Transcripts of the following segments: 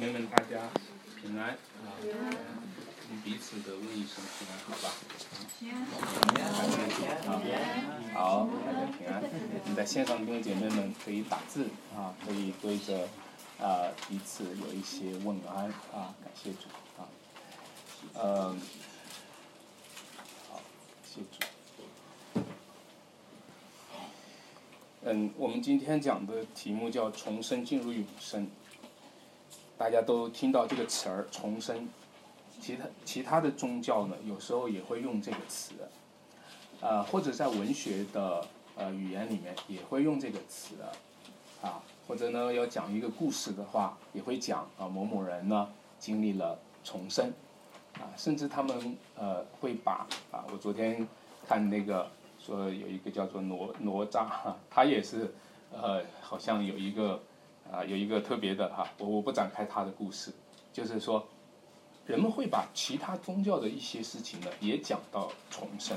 妹们，大家平安啊！彼此的问一声平安，好吧？平安。好，大家平安。你在线上弟兄姐妹们可以打字啊，可以对着啊彼此有一些问安啊，感谢主啊。嗯，好，谢主。嗯，我们今天讲的题目叫“重生进入永生”。大家都听到这个词儿“重生”，其他其他的宗教呢，有时候也会用这个词，啊，或者在文学的呃语言里面也会用这个词，啊，或者呢要讲一个故事的话，也会讲啊某某人呢经历了重生，啊，甚至他们呃会把啊，我昨天看那个说有一个叫做哪哪吒，他也是呃好像有一个。啊，有一个特别的哈，我我不展开他的故事，就是说，人们会把其他宗教的一些事情呢也讲到重生，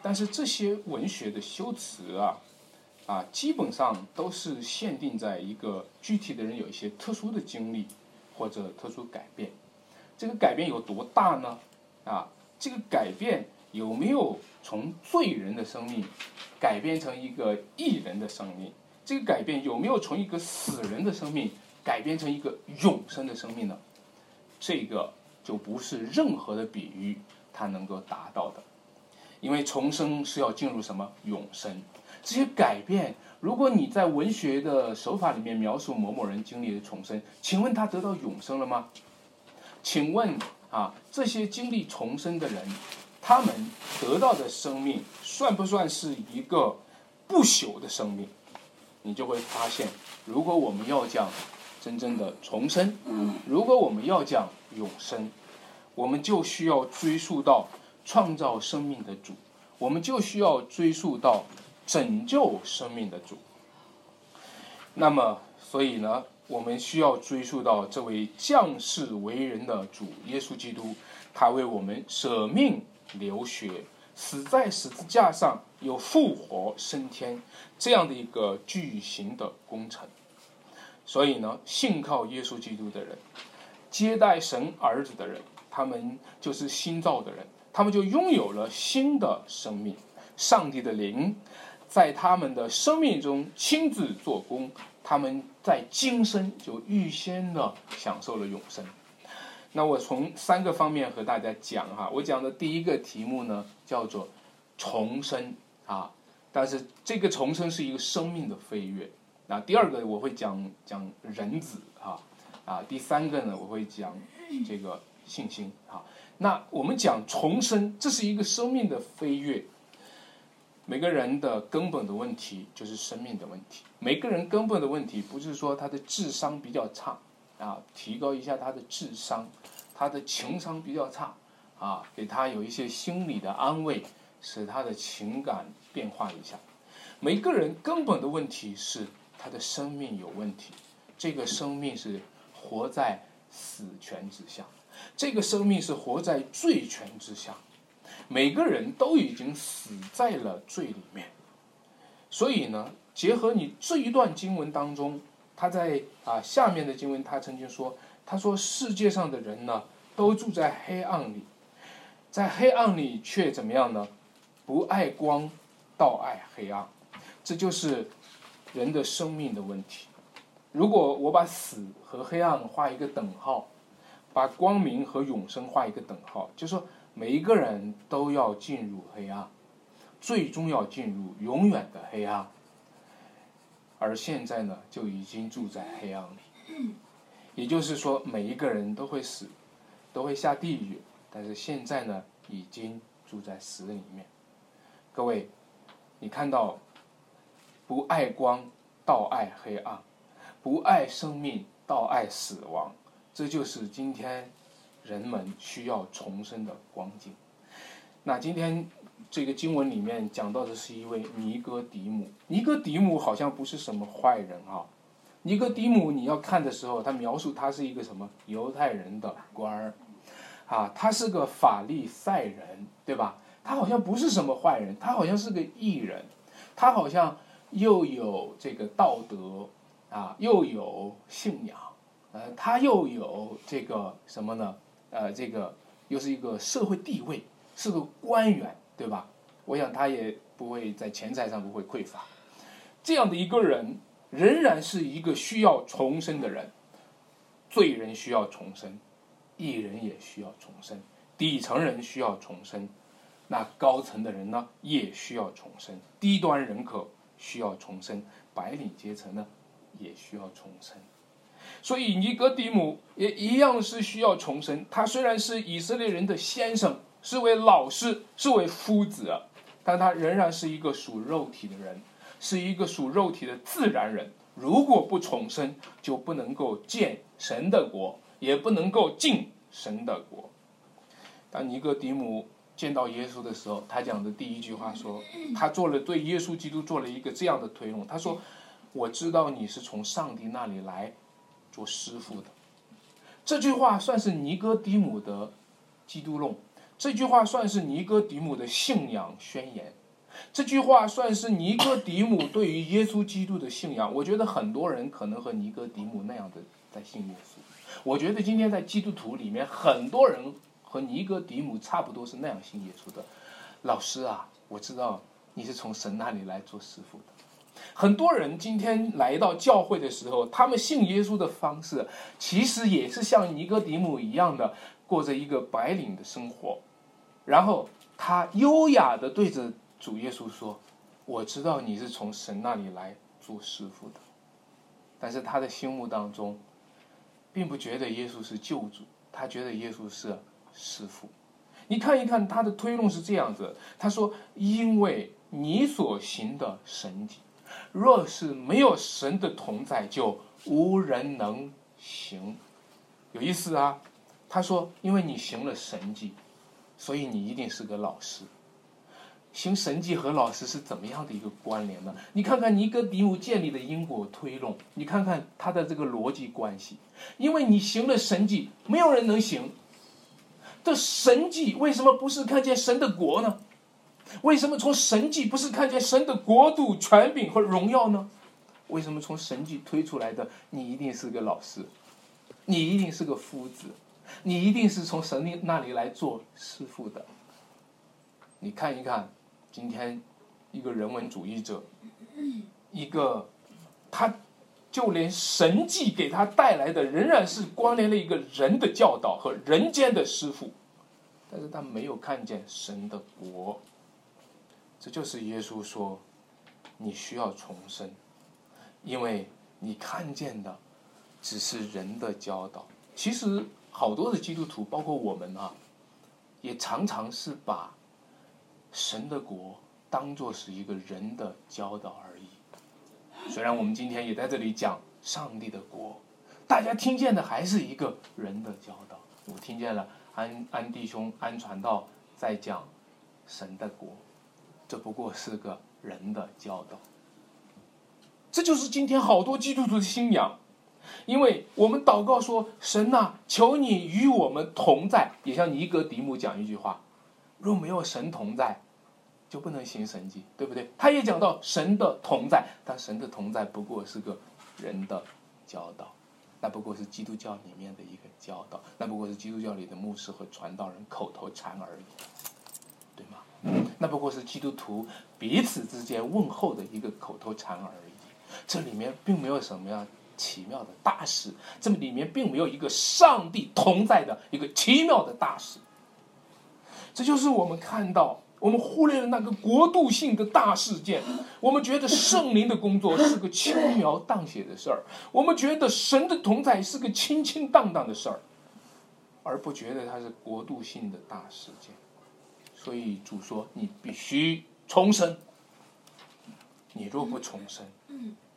但是这些文学的修辞啊，啊，基本上都是限定在一个具体的人有一些特殊的经历或者特殊改变，这个改变有多大呢？啊，这个改变有没有从罪人的生命改变成一个义人的生命？这个改变有没有从一个死人的生命改变成一个永生的生命呢？这个就不是任何的比喻它能够达到的，因为重生是要进入什么永生？这些改变，如果你在文学的手法里面描述某某人经历的重生，请问他得到永生了吗？请问啊，这些经历重生的人，他们得到的生命算不算是一个不朽的生命？你就会发现，如果我们要讲真正的重生，如果我们要讲永生，我们就需要追溯到创造生命的主，我们就需要追溯到拯救生命的主。那么，所以呢，我们需要追溯到这位降世为人的主耶稣基督，他为我们舍命流血。死在十字架上，有复活升天这样的一个巨型的工程。所以呢，信靠耶稣基督的人，接待神儿子的人，他们就是新造的人，他们就拥有了新的生命。上帝的灵在他们的生命中亲自做工，他们在今生就预先的享受了永生。那我从三个方面和大家讲哈，我讲的第一个题目呢叫做重生啊，但是这个重生是一个生命的飞跃。那第二个我会讲讲人子啊啊，第三个呢我会讲这个信心啊。那我们讲重生，这是一个生命的飞跃。每个人的根本的问题就是生命的问题。每个人根本的问题不是说他的智商比较差。啊，提高一下他的智商，他的情商比较差，啊，给他有一些心理的安慰，使他的情感变化一下。每个人根本的问题是他的生命有问题，这个生命是活在死权之下，这个生命是活在罪权之下，每个人都已经死在了罪里面。所以呢，结合你这一段经文当中。他在啊下面的经文，他曾经说：“他说世界上的人呢，都住在黑暗里，在黑暗里却怎么样呢？不爱光，倒爱黑暗。这就是人的生命的问题。如果我把死和黑暗画一个等号，把光明和永生画一个等号，就说每一个人都要进入黑暗，最终要进入永远的黑暗。”而现在呢，就已经住在黑暗里，也就是说，每一个人都会死，都会下地狱。但是现在呢，已经住在死里面。各位，你看到不爱光，倒爱黑暗；不爱生命，倒爱死亡。这就是今天人们需要重生的光景。那今天。这个经文里面讲到的是一位尼哥底母，尼哥底母好像不是什么坏人啊。尼哥底母你要看的时候，他描述他是一个什么犹太人的官儿，啊，他是个法利赛人，对吧？他好像不是什么坏人，他好像是个艺人，他好像又有这个道德啊，又有信仰呃，他又有这个什么呢？呃，这个又是一个社会地位，是个官员，对吧？我想他也不会在钱财上不会匮乏。这样的一个人，仍然是一个需要重生的人。罪人需要重生，艺人也需要重生，底层人需要重生，那高层的人呢也需要重生，低端人口需要重生，白领阶层呢也需要重生。所以尼哥底母也一样是需要重生。他虽然是以色列人的先生，是位老师，是位夫子，但他仍然是一个属肉体的人，是一个属肉体的自然人。如果不重生，就不能够见神的国，也不能够进神的国。当尼哥底母见到耶稣的时候，他讲的第一句话说：“他做了对耶稣基督做了一个这样的推论。他说：‘我知道你是从上帝那里来做师傅的。’这句话算是尼哥底母的基督论，这句话算是尼哥底母的信仰宣言。”这句话算是尼哥底母对于耶稣基督的信仰。我觉得很多人可能和尼哥底母那样的在信耶稣。我觉得今天在基督徒里面，很多人和尼哥底母差不多是那样信耶稣的。老师啊，我知道你是从神那里来做师傅的。很多人今天来到教会的时候，他们信耶稣的方式，其实也是像尼哥底母一样的，过着一个白领的生活。然后他优雅的对着。主耶稣说：“我知道你是从神那里来做师傅的，但是他的心目当中，并不觉得耶稣是救主，他觉得耶稣是师傅。你看一看他的推论是这样子，他说：因为你所行的神迹，若是没有神的同在，就无人能行。有意思啊！他说：因为你行了神迹，所以你一定是个老师。”行神迹和老师是怎么样的一个关联呢？你看看尼哥底姆建立的因果推论，你看看他的这个逻辑关系。因为你行了神迹，没有人能行。这神迹为什么不是看见神的国呢？为什么从神迹不是看见神的国度、权柄和荣耀呢？为什么从神迹推出来的你一定是个老师，你一定是个夫子，你一定是从神那里来做师傅的？你看一看。今天，一个人文主义者，一个他，就连神迹给他带来的仍然是关联了一个人的教导和人间的师傅，但是他没有看见神的国。这就是耶稣说，你需要重生，因为你看见的只是人的教导。其实好多的基督徒，包括我们啊，也常常是把。神的国当做是一个人的教导而已。虽然我们今天也在这里讲上帝的国，大家听见的还是一个人的教导。我听见了安安弟兄安传道在讲神的国，这不过是个人的教导。这就是今天好多基督徒的信仰，因为我们祷告说：“神呐，求你与我们同在。”也像尼格迪姆讲一句话。若没有神同在，就不能行神迹，对不对？他也讲到神的同在，但神的同在不过是个人的教导，那不过是基督教里面的一个教导，那不过是基督教里的牧师和传道人口头禅而已，对吗？那不过是基督徒彼此之间问候的一个口头禅而已，这里面并没有什么样奇妙的大事，这里面并没有一个上帝同在的一个奇妙的大事。这就是我们看到，我们忽略了那个国度性的大事件。我们觉得圣灵的工作是个轻描淡写的事儿，我们觉得神的同在是个清清荡荡的事儿，而不觉得它是国度性的大事件。所以主说：“你必须重生。你若不重生，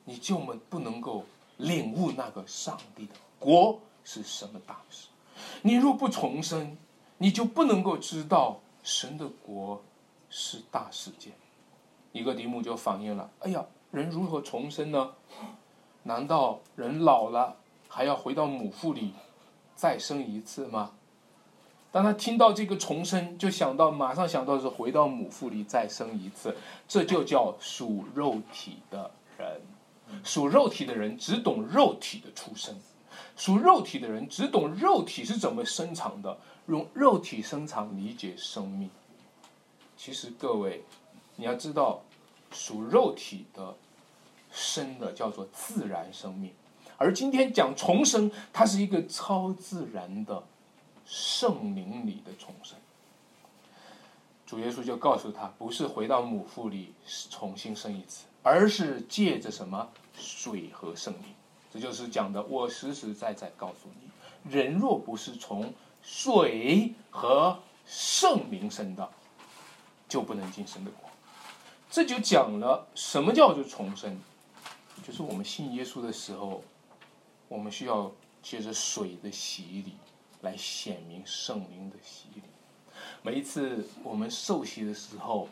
你就们不能够领悟那个上帝的国是什么大事。你若不重生。”你就不能够知道神的国是大事件。一个题目就反映了：哎呀，人如何重生呢？难道人老了还要回到母腹里再生一次吗？当他听到这个重生，就想到马上想到是回到母腹里再生一次，这就叫属肉体的人。属肉体的人只懂肉体的出生。属肉体的人只懂肉体是怎么生长的，用肉体生长理解生命。其实各位，你要知道，属肉体的生的叫做自然生命，而今天讲重生，它是一个超自然的圣灵里的重生。主耶稣就告诉他，不是回到母腹里重新生一次，而是借着什么水和圣灵。这就是讲的，我实实在在告诉你，人若不是从水和圣灵生的，就不能进神的国。这就讲了什么叫做重生，就是我们信耶稣的时候，我们需要借着水的洗礼来显明圣灵的洗礼。每一次我们受洗的时候，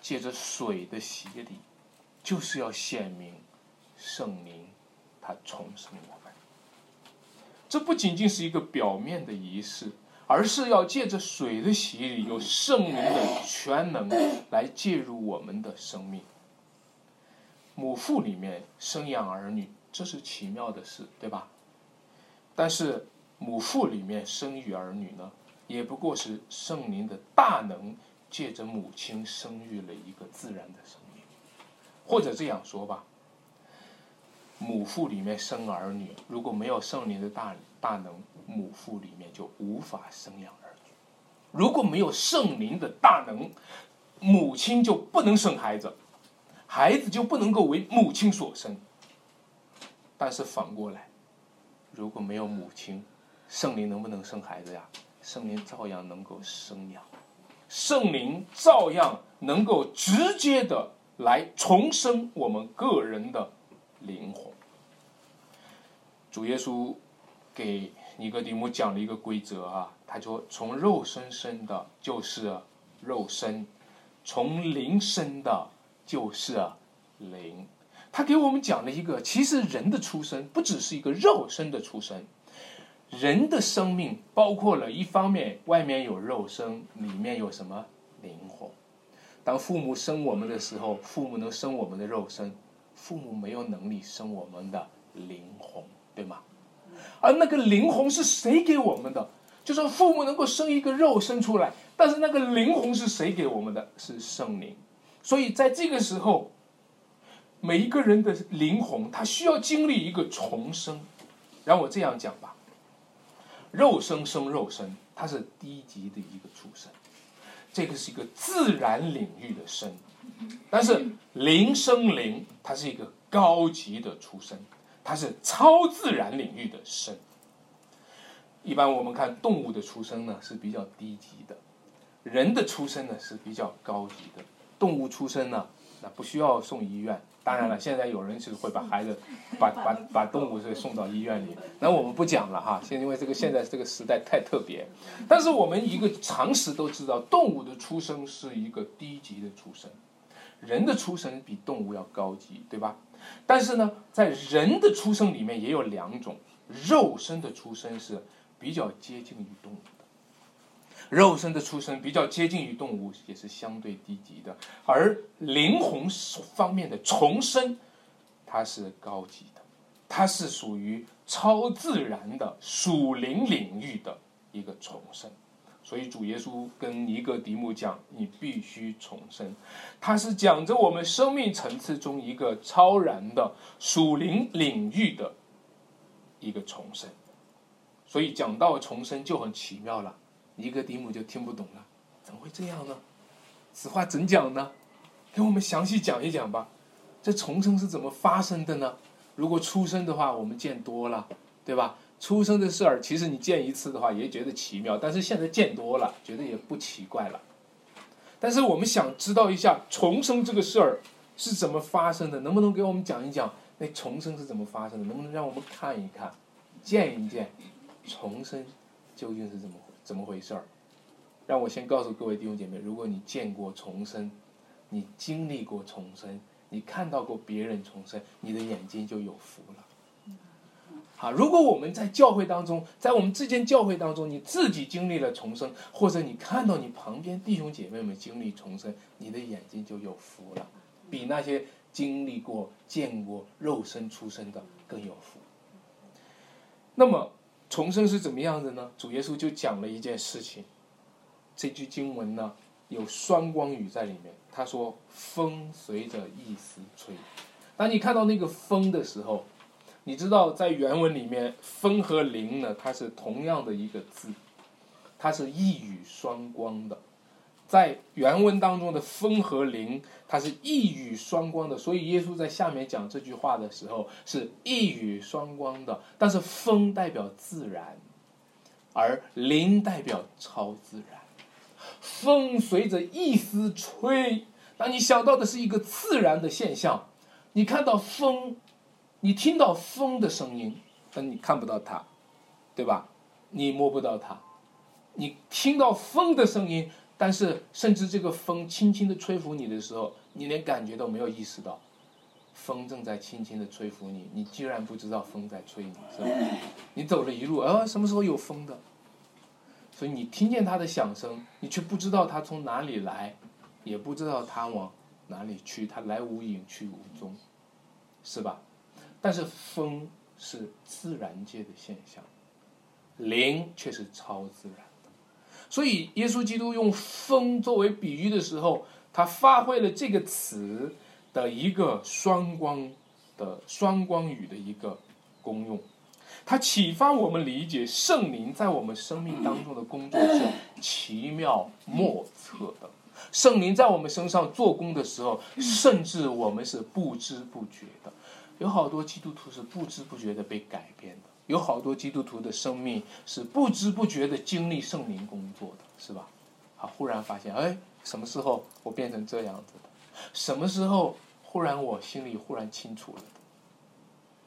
借着水的洗礼，就是要显明圣灵他重生我们。这不仅仅是一个表面的仪式，而是要借着水的洗礼，有圣灵的全能来介入我们的生命。母腹里面生养儿女，这是奇妙的事，对吧？但是母腹里面生育儿女呢？也不过是圣灵的大能借着母亲生育了一个自然的生，或者这样说吧，母腹里面生儿女，如果没有圣灵的大大能，母腹里面就无法生养儿女；如果没有圣灵的大能，母亲就不能生孩子，孩子就不能够为母亲所生。但是反过来，如果没有母亲，圣灵能不能生孩子呀？圣灵照样能够生养，圣灵照样能够直接的来重生我们个人的灵魂。主耶稣给尼哥底母讲了一个规则啊，他说：从肉身生的就是肉身，从灵生的就是灵。他给我们讲了一个，其实人的出生不只是一个肉身的出生。人的生命包括了一方面，外面有肉身，里面有什么灵魂？当父母生我们的时候，父母能生我们的肉身，父母没有能力生我们的灵魂，对吗？而那个灵魂是谁给我们的？就说父母能够生一个肉身出来，但是那个灵魂是谁给我们的？是圣灵。所以在这个时候，每一个人的灵魂，他需要经历一个重生。让我这样讲吧。肉身生肉身，它是低级的一个畜生，这个是一个自然领域的生；但是灵生灵，它是一个高级的出生，它是超自然领域的生。一般我们看动物的出生呢是比较低级的，人的出生呢是比较高级的。动物出生呢，那不需要送医院。当然了，现在有人是会把孩子，把把把动物是送到医院里，那我们不讲了哈。现因为这个现在这个时代太特别，但是我们一个常识都知道，动物的出生是一个低级的出生，人的出生比动物要高级，对吧？但是呢，在人的出生里面也有两种，肉身的出生是比较接近于动物。肉身的出生比较接近于动物，也是相对低级的；而灵魂方面的重生，它是高级的，它是属于超自然的属灵领域的一个重生。所以主耶稣跟尼哥底母讲：“你必须重生。”他是讲着我们生命层次中一个超然的属灵领域的一个重生。所以讲到重生就很奇妙了。尼哥底母就听不懂了，怎么会这样呢？此话怎讲呢？给我们详细讲一讲吧。这重生是怎么发生的呢？如果出生的话，我们见多了，对吧？出生的事儿，其实你见一次的话，也觉得奇妙。但是现在见多了，觉得也不奇怪了。但是我们想知道一下重生这个事儿是怎么发生的，能不能给我们讲一讲那重生是怎么发生的？能不能让我们看一看、见一见重生究竟是怎么？怎么回事儿？让我先告诉各位弟兄姐妹：如果你见过重生，你经历过重生，你看到过别人重生，你的眼睛就有福了。好，如果我们在教会当中，在我们这间教会当中，你自己经历了重生，或者你看到你旁边弟兄姐妹们经历重生，你的眼睛就有福了，比那些经历过、见过肉身出生的更有福。那么重生是怎么样的呢？主耶稣就讲了一件事情。这句经文呢有双光语在里面。他说：“风随着意思吹。”当你看到那个风的时候，你知道在原文里面，风和灵呢，它是同样的一个字，它是一语双光的。在原文当中的风和灵，它是一语双关的，所以耶稣在下面讲这句话的时候是一语双关的。但是风代表自然，而灵代表超自然。风随着一丝吹，当你想到的是一个自然的现象，你看到风，你听到风的声音，但你看不到它，对吧？你摸不到它，你听到风的声音。但是，甚至这个风轻轻的吹拂你的时候，你连感觉都没有意识到，风正在轻轻的吹拂你，你居然不知道风在吹你，是吧？你走了一路，啊，什么时候有风的？所以你听见它的响声，你却不知道它从哪里来，也不知道它往哪里去，它来无影去无踪，是吧？但是风是自然界的现象，灵却是超自然。所以，耶稣基督用风作为比喻的时候，他发挥了这个词的一个双光的双光语的一个功用。它启发我们理解圣灵在我们生命当中的工作是奇妙莫测的。圣灵在我们身上做工的时候，甚至我们是不知不觉的。有好多基督徒是不知不觉的被改变的。有好多基督徒的生命是不知不觉的经历圣灵工作的，是吧？啊，忽然发现，哎，什么时候我变成这样子的？什么时候忽然我心里忽然清楚了？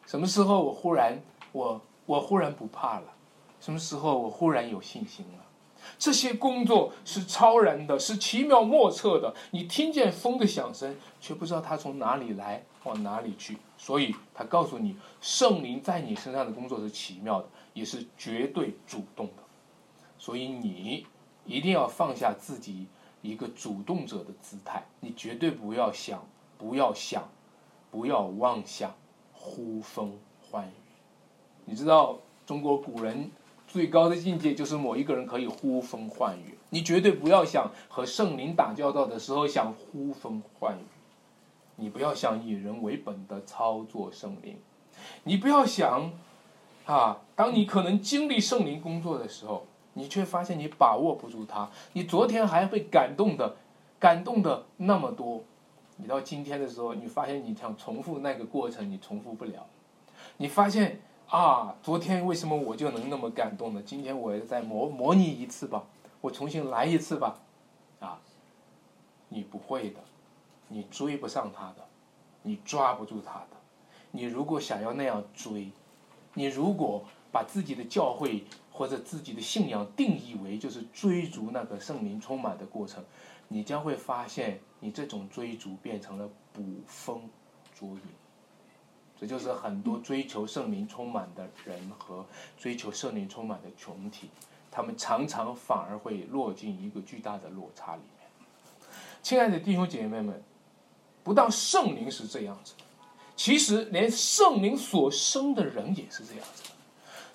什么时候我忽然我我忽然不怕了？什么时候我忽然有信心了？这些工作是超然的，是奇妙莫测的。你听见风的响声，却不知道它从哪里来，往哪里去。所以，他告诉你，圣灵在你身上的工作是奇妙的，也是绝对主动的。所以，你一定要放下自己一个主动者的姿态，你绝对不要想，不要想，不要妄想呼风唤雨。你知道，中国古人。最高的境界就是某一个人可以呼风唤雨，你绝对不要想和圣灵打交道的时候想呼风唤雨，你不要想以人为本的操作圣灵，你不要想，啊，当你可能经历圣灵工作的时候，你却发现你把握不住它，你昨天还会感动的，感动的那么多，你到今天的时候，你发现你想重复那个过程，你重复不了，你发现。啊，昨天为什么我就能那么感动呢？今天我也再模模拟一次吧，我重新来一次吧。啊，你不会的，你追不上他的，你抓不住他的。你如果想要那样追，你如果把自己的教会或者自己的信仰定义为就是追逐那个圣灵充满的过程，你将会发现你这种追逐变成了捕风捉影。这就是很多追求圣灵充满的人和追求圣灵充满的群体，他们常常反而会落进一个巨大的落差里面。亲爱的弟兄姐妹们，不但圣灵是这样子，其实连圣灵所生的人也是这样子。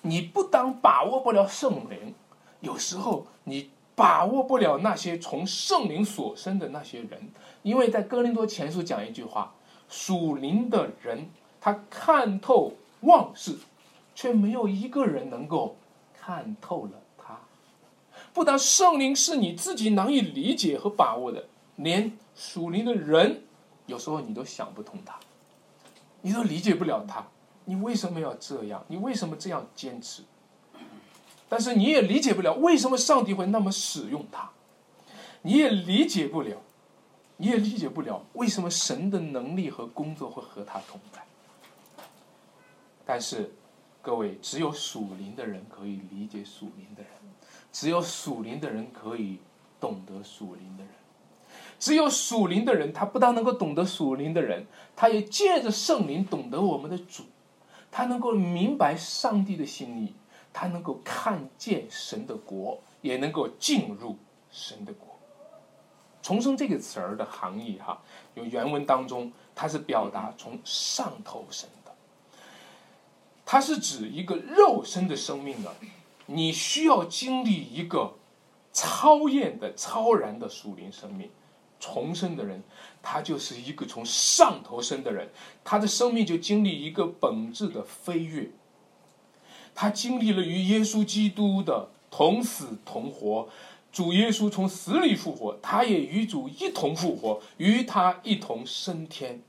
你不当把握不了圣灵，有时候你把握不了那些从圣灵所生的那些人，因为在哥林多前书讲一句话：属灵的人。他看透万事，却没有一个人能够看透了他。不但圣灵是你自己难以理解和把握的，连属灵的人，有时候你都想不通他，你都理解不了他。你为什么要这样？你为什么这样坚持？但是你也理解不了为什么上帝会那么使用他，你也理解不了，你也理解不了为什么神的能力和工作会和他同在。但是，各位，只有属灵的人可以理解属灵的人，只有属灵的人可以懂得属灵的人，只有属灵的人，他不但能够懂得属灵的人，他也借着圣灵懂得我们的主，他能够明白上帝的心意，他能够看见神的国，也能够进入神的国。重生这个词儿的含义，哈，有原文当中，它是表达从上头神。它是指一个肉身的生命呢，你需要经历一个超验的、超然的属灵生命。重生的人，他就是一个从上头生的人，他的生命就经历一个本质的飞跃。他经历了与耶稣基督的同死同活，主耶稣从死里复活，他也与主一同复活，与他一同升天，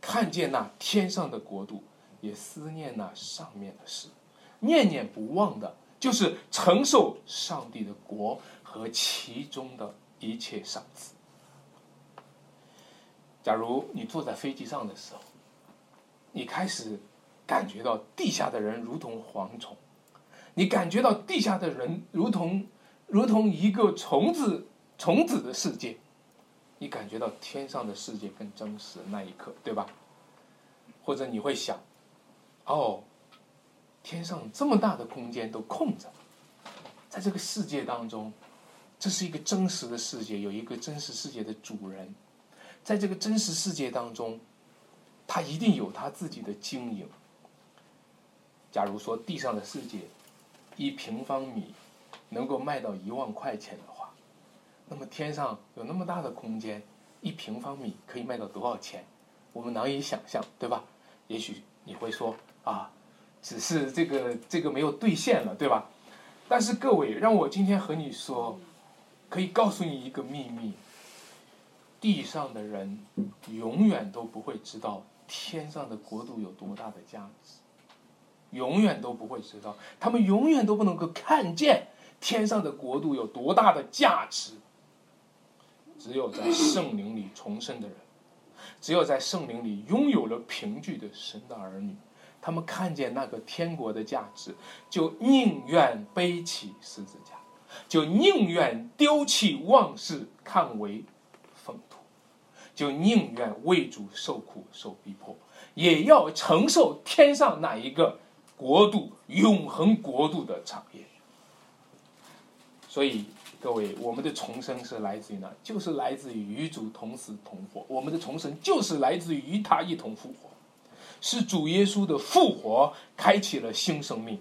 看见那天上的国度，也思念那上面的事，念念不忘的，就是承受上帝的国和其中的一切赏赐。假如你坐在飞机上的时候，你开始。感觉到地下的人如同蝗虫，你感觉到地下的人如同如同一个虫子虫子的世界，你感觉到天上的世界更真实的那一刻，对吧？或者你会想，哦，天上这么大的空间都空着，在这个世界当中，这是一个真实的世界，有一个真实世界的主人，在这个真实世界当中，他一定有他自己的经营。假如说地上的世界一平方米能够卖到一万块钱的话，那么天上有那么大的空间，一平方米可以卖到多少钱？我们难以想象，对吧？也许你会说啊，只是这个这个没有兑现了，对吧？但是各位，让我今天和你说，可以告诉你一个秘密：地上的人永远都不会知道天上的国度有多大的价值。永远都不会知道，他们永远都不能够看见天上的国度有多大的价值。只有在圣灵里重生的人，只有在圣灵里拥有了凭据的神的儿女，他们看见那个天国的价值，就宁愿背起十字架，就宁愿丢弃万事，看为，就宁愿为主受苦受逼迫，也要承受天上那一个。国度永恒国度的产业，所以各位，我们的重生是来自于哪？就是来自于与主同死同活。我们的重生就是来自于与他一同复活，是主耶稣的复活开启了新生命。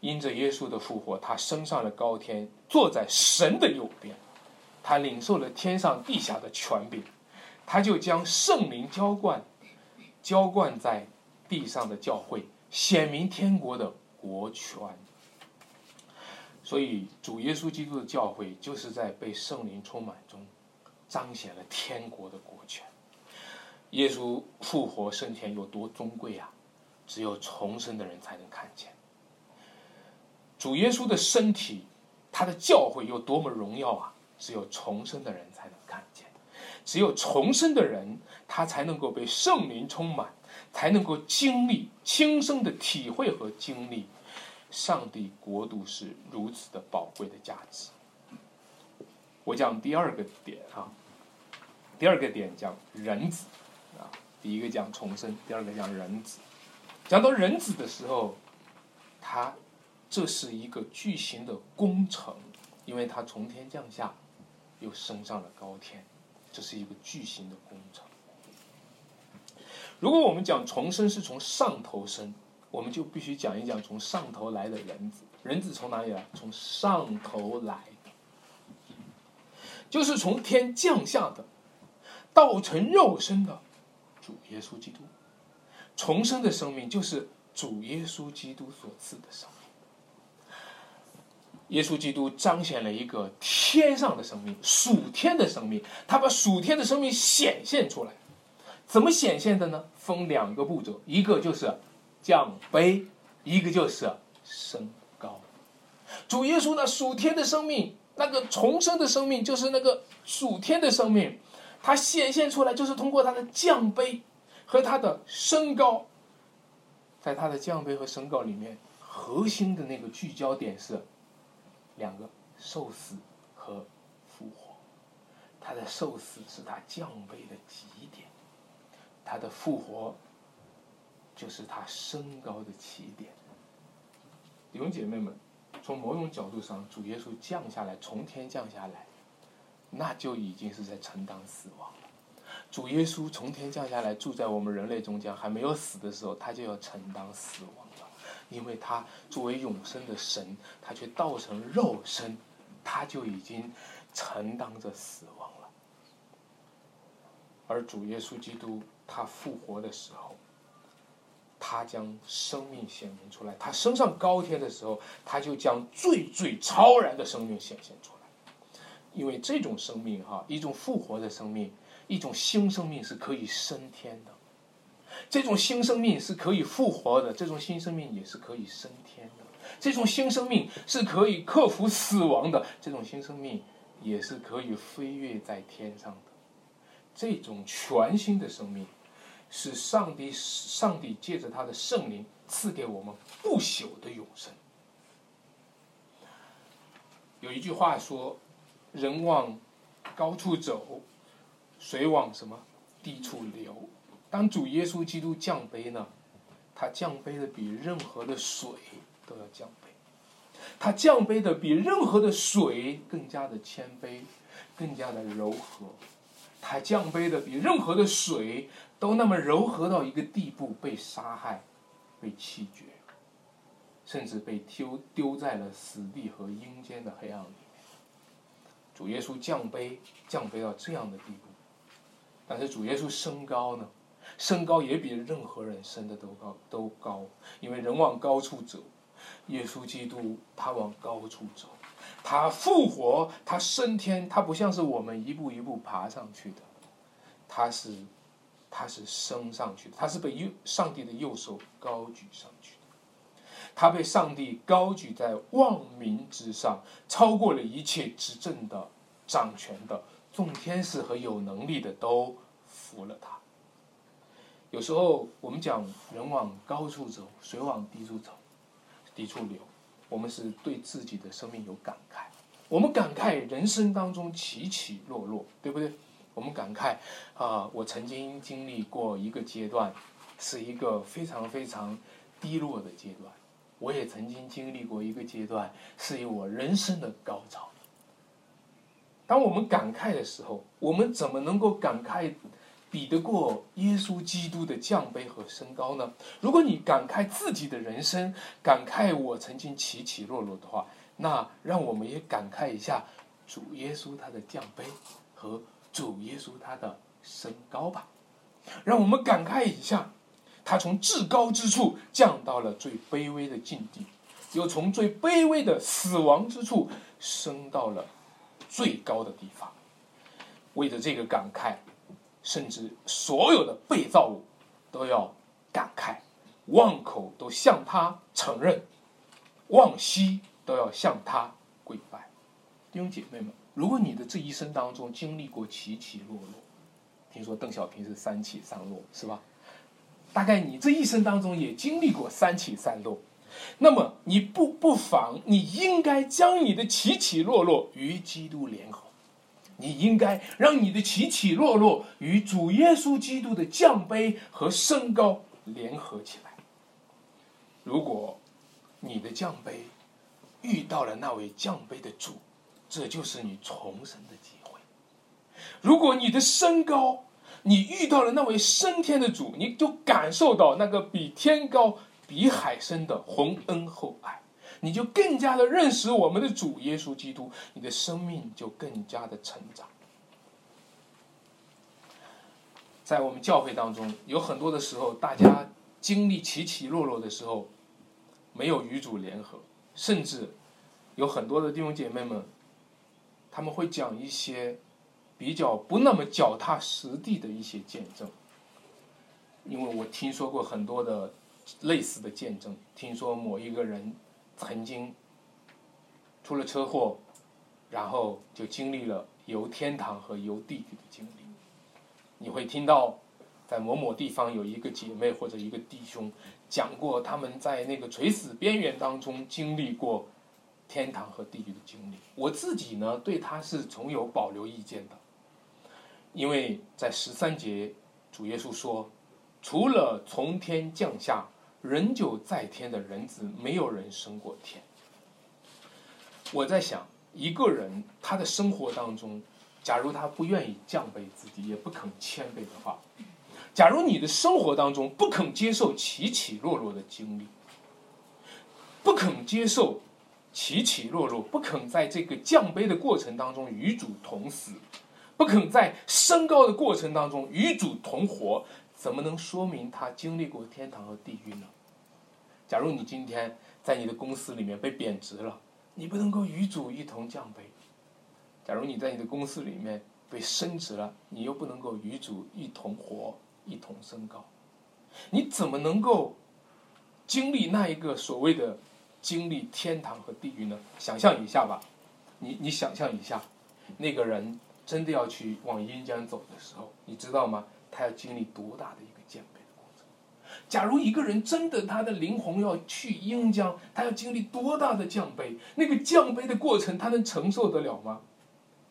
因着耶稣的复活，他升上了高天，坐在神的右边，他领受了天上地下的权柄，他就将圣灵浇灌，浇灌在地上的教会。显明天国的国权，所以主耶稣基督的教会就是在被圣灵充满中，彰显了天国的国权。耶稣复活升天有多尊贵啊！只有重生的人才能看见。主耶稣的身体，他的教会有多么荣耀啊！只有重生的人才能看见。只有重生的人，他才能够被圣灵充满。才能够经历亲身的体会和经历，上帝国度是如此的宝贵的价值。我讲第二个点啊，第二个点讲人子啊，第一个讲重生，第二个讲人子。讲到人子的时候，他这是一个巨型的工程，因为他从天降下，又升上了高天，这是一个巨型的工程。如果我们讲重生是从上头生，我们就必须讲一讲从上头来的人子。人子从哪里来？从上头来，就是从天降下的，道成肉身的主耶稣基督。重生的生命就是主耶稣基督所赐的生命。耶稣基督彰显了一个天上的生命，属天的生命，他把属天的生命显现出来。怎么显现的呢？分两个步骤，一个就是降卑，一个就是升高。主耶稣呢属天的生命，那个重生的生命，就是那个属天的生命，它显现出来就是通过他的降卑和他的升高。在他的降卑和升高里面，核心的那个聚焦点是两个：受死和复活。他的受死是他降卑的极点。他的复活，就是他升高的起点。弟兄姐妹们，从某种角度上，主耶稣降下来，从天降下来，那就已经是在承担死亡了。主耶稣从天降下来，住在我们人类中间，还没有死的时候，他就要承担死亡，因为他作为永生的神，他却道成肉身，他就已经承担着死亡了。而主耶稣基督他复活的时候，他将生命显明出来；他升上高天的时候，他就将最最超然的生命显现出来。因为这种生命，哈，一种复活的生命。一种新生命是可以升天的，这种新生命是可以复活的，这种新生命也是可以升天的，这种新生命是可以克服死亡的，这种新生命也是可以飞跃在天上的。这种全新的生命，是上帝上帝借着他的圣灵赐给我们不朽的永生。有一句话说：“人往高处走。”水往什么低处流？当主耶稣基督降杯呢？他降杯的比任何的水都要降杯，他降杯的比任何的水更加的谦卑，更加的柔和。他降杯的比任何的水都那么柔和到一个地步，被杀害，被弃绝，甚至被丢丢在了死地和阴间的黑暗里面。主耶稣降杯，降杯到这样的地步。但是主耶稣升高呢？身高也比任何人升的都高，都高。因为人往高处走，耶稣基督他往高处走，他复活，他升天，他不像是我们一步一步爬上去的，他是，他是升上去的，他是被右上帝的右手高举上去的，他被上帝高举在万民之上，超过了一切执政的、掌权的。众天使和有能力的都服了他。有时候我们讲人往高处走，水往低处走，低处流，我们是对自己的生命有感慨。我们感慨人生当中起起落落，对不对？我们感慨啊，我曾经经历过一个阶段，是一个非常非常低落的阶段。我也曾经经历过一个阶段，是我人生的高潮。当我们感慨的时候，我们怎么能够感慨比得过耶稣基督的降杯和升高呢？如果你感慨自己的人生，感慨我曾经起起落落的话，那让我们也感慨一下主耶稣他的降杯和主耶稣他的升高吧。让我们感慨一下，他从至高之处降到了最卑微的境地，又从最卑微的死亡之处升到了。最高的地方，为着这个感慨，甚至所有的被造物都要感慨，望口都向他承认，望膝都要向他跪拜。弟兄姐妹们，如果你的这一生当中经历过起起落落，听说邓小平是三起三落，是吧？大概你这一生当中也经历过三起三落。那么你不不妨，你应该将你的起起落落与基督联合，你应该让你的起起落落与主耶稣基督的降杯和升高联合起来。如果你的降杯遇到了那位降杯的主，这就是你重生的机会；如果你的升高，你遇到了那位升天的主，你就感受到那个比天高。比海深的洪恩厚爱，你就更加的认识我们的主耶稣基督，你的生命就更加的成长。在我们教会当中，有很多的时候，大家经历起起落落的时候，没有与主联合，甚至有很多的弟兄姐妹们，他们会讲一些比较不那么脚踏实地的一些见证，因为我听说过很多的。类似的见证，听说某一个人曾经出了车祸，然后就经历了游天堂和游地狱的经历。你会听到，在某某地方有一个姐妹或者一个弟兄讲过他们在那个垂死边缘当中经历过天堂和地狱的经历。我自己呢，对他是从有保留意见的，因为在十三节主耶稣说，除了从天降下。人就在天的人子，没有人升过天。我在想，一个人他的生活当中假如他不愿意降卑自己，也不肯谦卑的话，假如你的生活当中不肯接受起起落落的经历，不肯接受起起落落，不肯在这个降卑的过程当中与主同死，不肯在升高的过程当中与主同活，怎么能说明他经历过天堂和地狱呢？假如你今天在你的公司里面被贬值了，你不能够与主一同降卑；假如你在你的公司里面被升职了，你又不能够与主一同活、一同升高，你怎么能够经历那一个所谓的？经历天堂和地狱呢？想象一下吧，你你想象一下，那个人真的要去往阴间走的时候，你知道吗？他要经历多大的一个降卑的过程？假如一个人真的他的灵魂要去阴间，他要经历多大的降卑？那个降卑的过程，他能承受得了吗？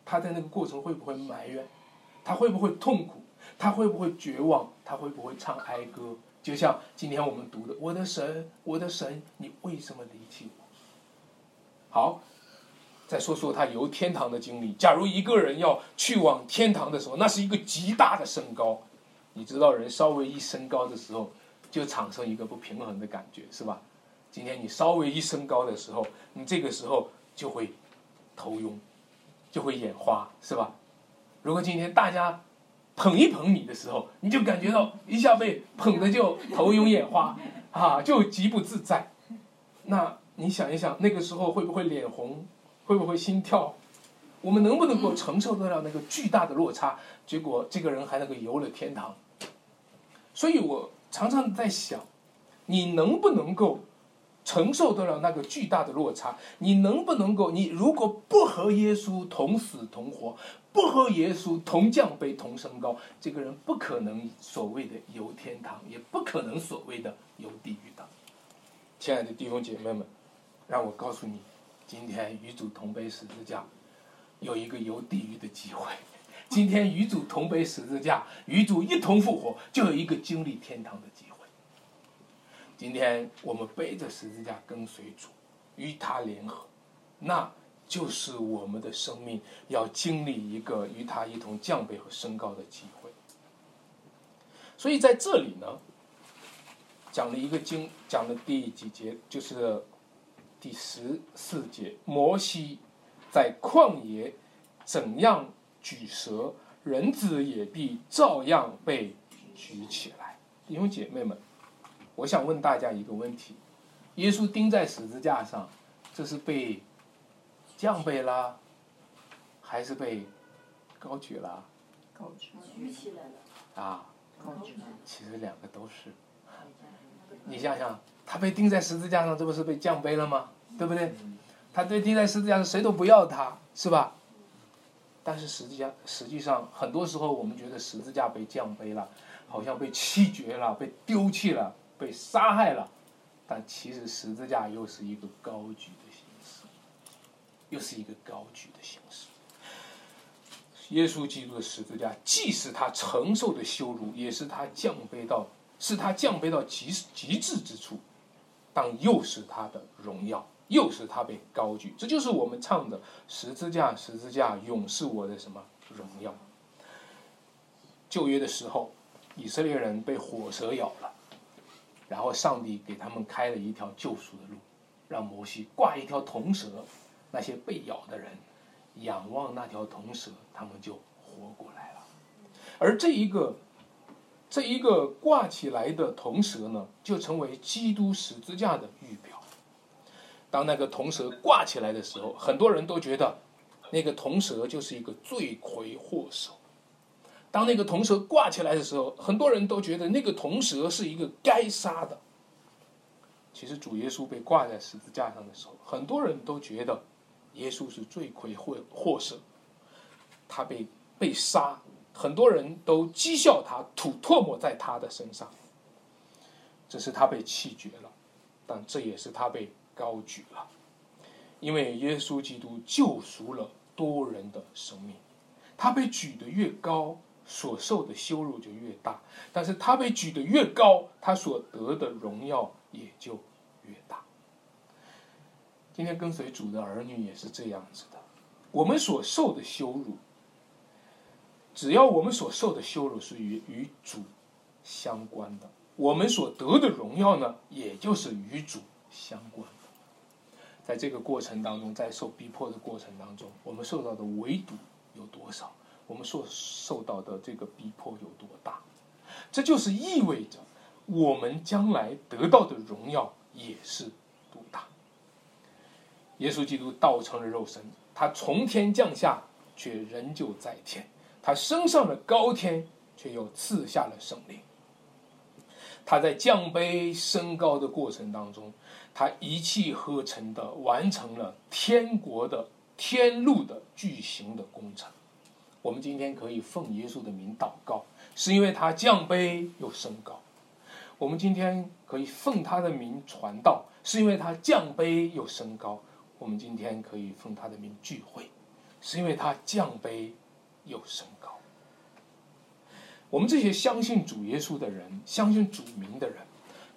他在那个过程会不会埋怨？他会不会痛苦？他会不会绝望？他会不会唱哀歌？就像今天我们读的“我的神，我的神，你为什么离弃我？”好，再说说他游天堂的经历。假如一个人要去往天堂的时候，那是一个极大的升高。你知道，人稍微一升高的时候，就产生一个不平衡的感觉，是吧？今天你稍微一升高的时候，你这个时候就会头晕，就会眼花，是吧？如果今天大家。捧一捧你的时候，你就感觉到一下被捧的就头晕眼花，啊，就极不自在。那你想一想，那个时候会不会脸红，会不会心跳？我们能不能够承受得了那个巨大的落差？结果这个人还能够游了天堂。所以我常常在想，你能不能够承受得了那个巨大的落差？你能不能够？你如果不和耶稣同死同活？不和耶稣同降卑同升高，这个人不可能所谓的游天堂，也不可能所谓的游地狱的。亲爱的弟兄姐妹们，让我告诉你，今天与主同背十字架，有一个游地狱的机会；今天与主同背十字架，与主一同复活，就有一个经历天堂的机会。今天我们背着十字架跟随主，与他联合，那。就是我们的生命要经历一个与他一同降卑和升高的机会，所以在这里呢，讲了一个经，讲了第几节，就是第十四节，摩西在旷野怎样举蛇，人子也必照样被举起来。弟兄姐妹们，我想问大家一个问题：耶稣钉在十字架上，这是被？降卑了，还是被高举了？高举，举起来了。啊，高举。其实两个都是。你想想，他被钉在十字架上，这不是被降卑了吗？对不对？他被钉在十字架上，谁都不要他，是吧？但是实际上，实际上，很多时候我们觉得十字架被降卑了，好像被弃绝了，被丢弃了，被杀害了。但其实十字架又是一个高举的形式。又是一个高举的形式。耶稣基督的十字架，既是他承受的羞辱，也是他降卑到，是他降卑到极极致之处，但又是他的荣耀，又是他被高举。这就是我们唱的“十字架，十字架，永是我的什么荣耀”。旧约的时候，以色列人被火蛇咬了，然后上帝给他们开了一条救赎的路，让摩西挂一条铜蛇。那些被咬的人仰望那条铜蛇，他们就活过来了。而这一个这一个挂起来的铜蛇呢，就成为基督十字架的预表。当那个铜蛇挂起来的时候，很多人都觉得那个铜蛇就是一个罪魁祸首。当那个铜蛇挂起来的时候，很多人都觉得那个铜蛇是一个该杀的。其实主耶稣被挂在十字架上的时候，很多人都觉得。耶稣是罪魁祸祸首，他被被杀，很多人都讥笑他，吐唾沫在他的身上。这是他被弃绝了，但这也是他被高举了，因为耶稣基督救赎了多人的生命。他被举得越高，所受的羞辱就越大；但是他被举得越高，他所得的荣耀也就越大。今天跟随主的儿女也是这样子的，我们所受的羞辱，只要我们所受的羞辱是与与主相关的，我们所得的荣耀呢，也就是与主相关。在这个过程当中，在受逼迫的过程当中，我们受到的围堵有多少？我们所受到的这个逼迫有多大？这就是意味着我们将来得到的荣耀也是多大。耶稣基督道成了肉身，他从天降下，却仍旧在天；他升上了高天，却又赐下了圣灵。他在降杯升高的过程当中，他一气呵成的完成了天国的天路的巨型的工程。我们今天可以奉耶稣的名祷告，是因为他降杯又升高；我们今天可以奉他的名传道，是因为他降杯又升高；我们今天可以奉他的名聚会，是因为他降杯又升高。我们这些相信主耶稣的人，相信主名的人，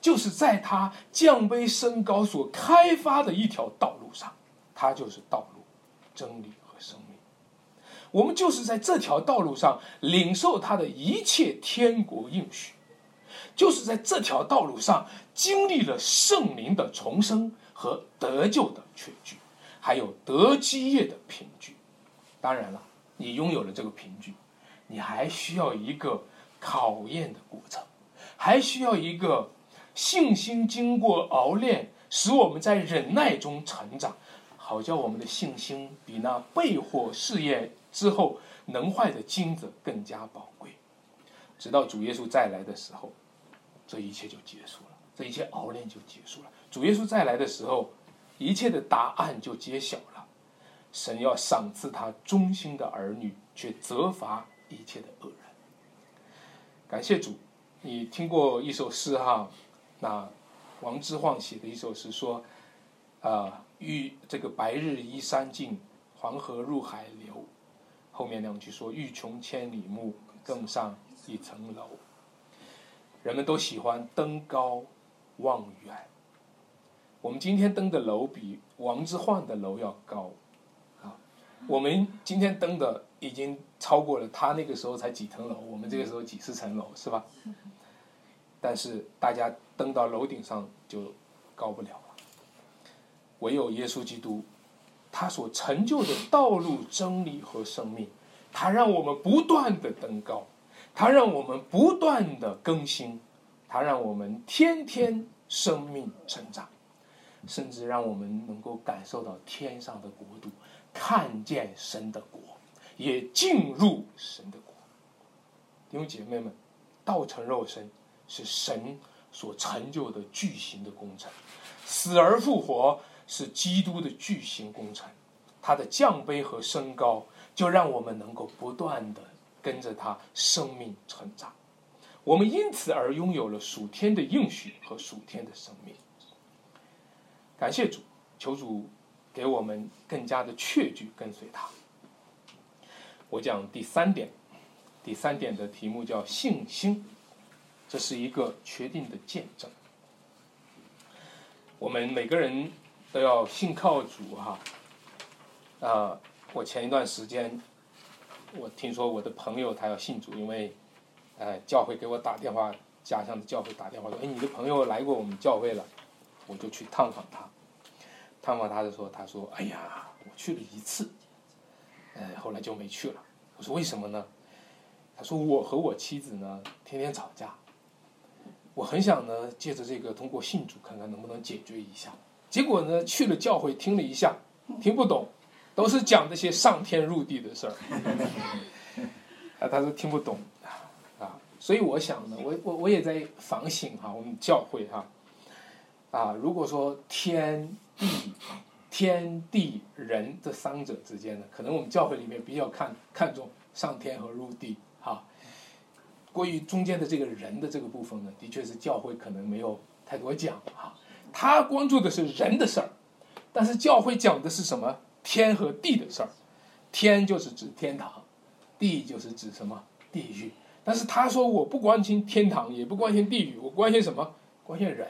就是在他降杯升高所开发的一条道路上，他就是道路、真理和生命。我们就是在这条道路上领受他的一切天国应许，就是在这条道路上经历了圣灵的重生和得救的确据，还有得基业的凭据。当然了，你拥有了这个凭据，你还需要一个考验的过程，还需要一个信心经过熬炼，使我们在忍耐中成长，好叫我们的信心比那被火试验。之后能坏的金子更加宝贵，直到主耶稣再来的时候，这一切就结束了，这一切熬炼就结束了。主耶稣再来的时候，一切的答案就揭晓了。神要赏赐他忠心的儿女，却责罚一切的恶人。感谢主，你听过一首诗哈？那王之涣写的一首诗说：“啊，欲这个白日依山尽，黄河入海流。”后面两句说：“欲穷千里目，更上一层楼。”人们都喜欢登高望远。我们今天登的楼比王之涣的楼要高，啊，我们今天登的已经超过了他那个时候才几层楼，我们这个时候几十层楼，是吧？但是大家登到楼顶上就高不了了。唯有耶稣基督。他所成就的道路、真理和生命，他让我们不断的登高，他让我们不断的更新，他让我们天天生命成长，甚至让我们能够感受到天上的国度，看见神的国，也进入神的国。弟兄姐妹们，道成肉身是神所成就的巨型的工程，死而复活。是基督的巨型工程，他的降杯和升高，就让我们能够不断的跟着他生命成长。我们因此而拥有了属天的应许和属天的生命。感谢主，求主给我们更加的确据跟随他。我讲第三点，第三点的题目叫信心，这是一个确定的见证。我们每个人。都要信靠主哈，啊，我前一段时间，我听说我的朋友他要信主，因为，呃，教会给我打电话，家乡的教会打电话说，哎，你的朋友来过我们教会了，我就去探访他，探访他的时候，他说，哎呀，我去了一次，呃，后来就没去了。我说为什么呢？他说我和我妻子呢天天吵架，我很想呢借着这个通过信主看看能不能解决一下。结果呢，去了教会听了一下，听不懂，都是讲这些上天入地的事儿，啊，他说听不懂，啊，所以我想呢，我我我也在反省哈，我们教会哈，啊，如果说天地天地人这三者之间呢，可能我们教会里面比较看看重上天和入地，关于中间的这个人的这个部分呢，的确是教会可能没有太多讲哈。他关注的是人的事儿，但是教会讲的是什么？天和地的事儿，天就是指天堂，地就是指什么？地狱。但是他说我不关心天堂，也不关心地狱，我关心什么？关心人。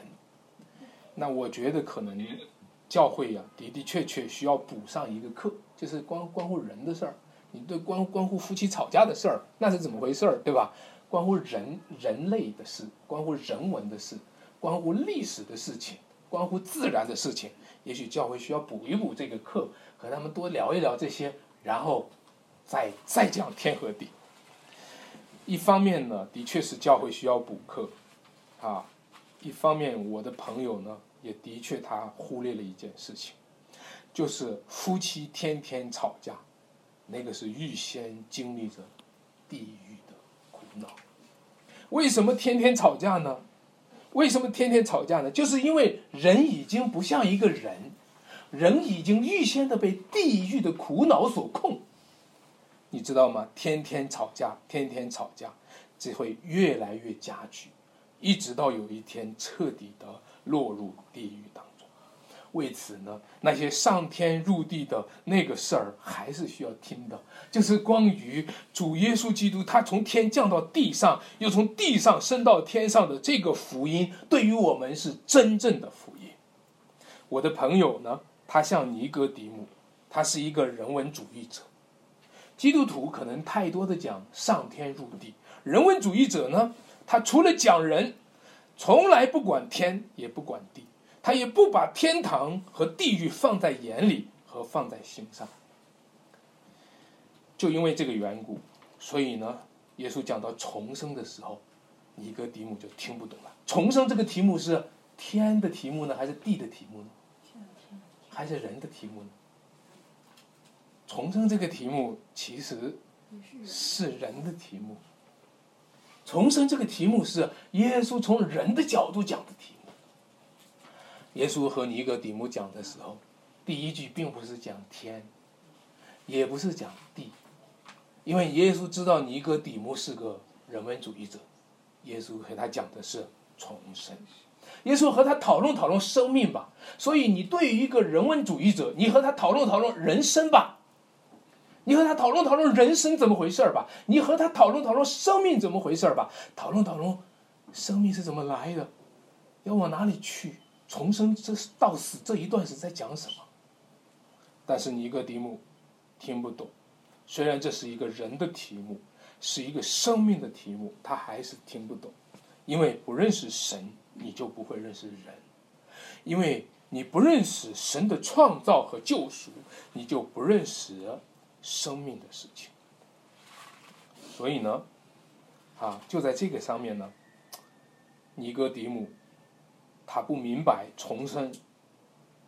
那我觉得可能教会呀的的确确需要补上一个课，就是关关乎人的事儿。你对关关乎夫妻吵架的事儿，那是怎么回事儿，对吧？关乎人人类的事，关乎人文的事，关乎历史的事情，关乎自然的事情，也许教会需要补一补这个课，和他们多聊一聊这些，然后再再讲天和地。一方面呢，的确是教会需要补课，啊，一方面我的朋友呢，也的确他忽略了一件事情，就是夫妻天天吵架，那个是预先经历着地狱为什么天天吵架呢？为什么天天吵架呢？就是因为人已经不像一个人，人已经预先的被地狱的苦恼所控。你知道吗？天天吵架，天天吵架，只会越来越加剧，一直到有一天彻底的落入地狱当中。为此呢，那些上天入地的那个事儿还是需要听的，就是关于主耶稣基督他从天降到地上，又从地上升到天上的这个福音，对于我们是真正的福音。我的朋友呢，他像尼哥底母，他是一个人文主义者。基督徒可能太多的讲上天入地，人文主义者呢，他除了讲人，从来不管天也不管地，他也不把天堂和地狱放在眼里和放在心上。就因为这个缘故，所以呢，耶稣讲到重生的时候，尼哥底母就听不懂了。重生这个题目是天的题目呢，还是地的题目呢？还是人的题目呢？重生这个题目其实是人的题目。重生这个题目是耶稣从人的角度讲的题。耶稣和尼格底母讲的时候，第一句并不是讲天，也不是讲地，因为耶稣知道尼格底母是个人文主义者，耶稣和他讲的是重生。耶稣和他讨论讨论生命吧。所以你对于一个人文主义者，你和他讨论讨论人生吧。你和他讨论讨论人生怎么回事吧，你和他讨论讨论生命怎么回事吧，讨论讨论生命是怎么来的，要往哪里去，重生这到死这一段是在讲什么？但是尼哥底母听不懂，虽然这是一个人的题目，是一个生命的题目，他还是听不懂，因为不认识神，你就不会认识人，因为你不认识神的创造和救赎，你就不认识。生命的事情，所以呢，啊，就在这个上面呢，尼哥底母他不明白重生，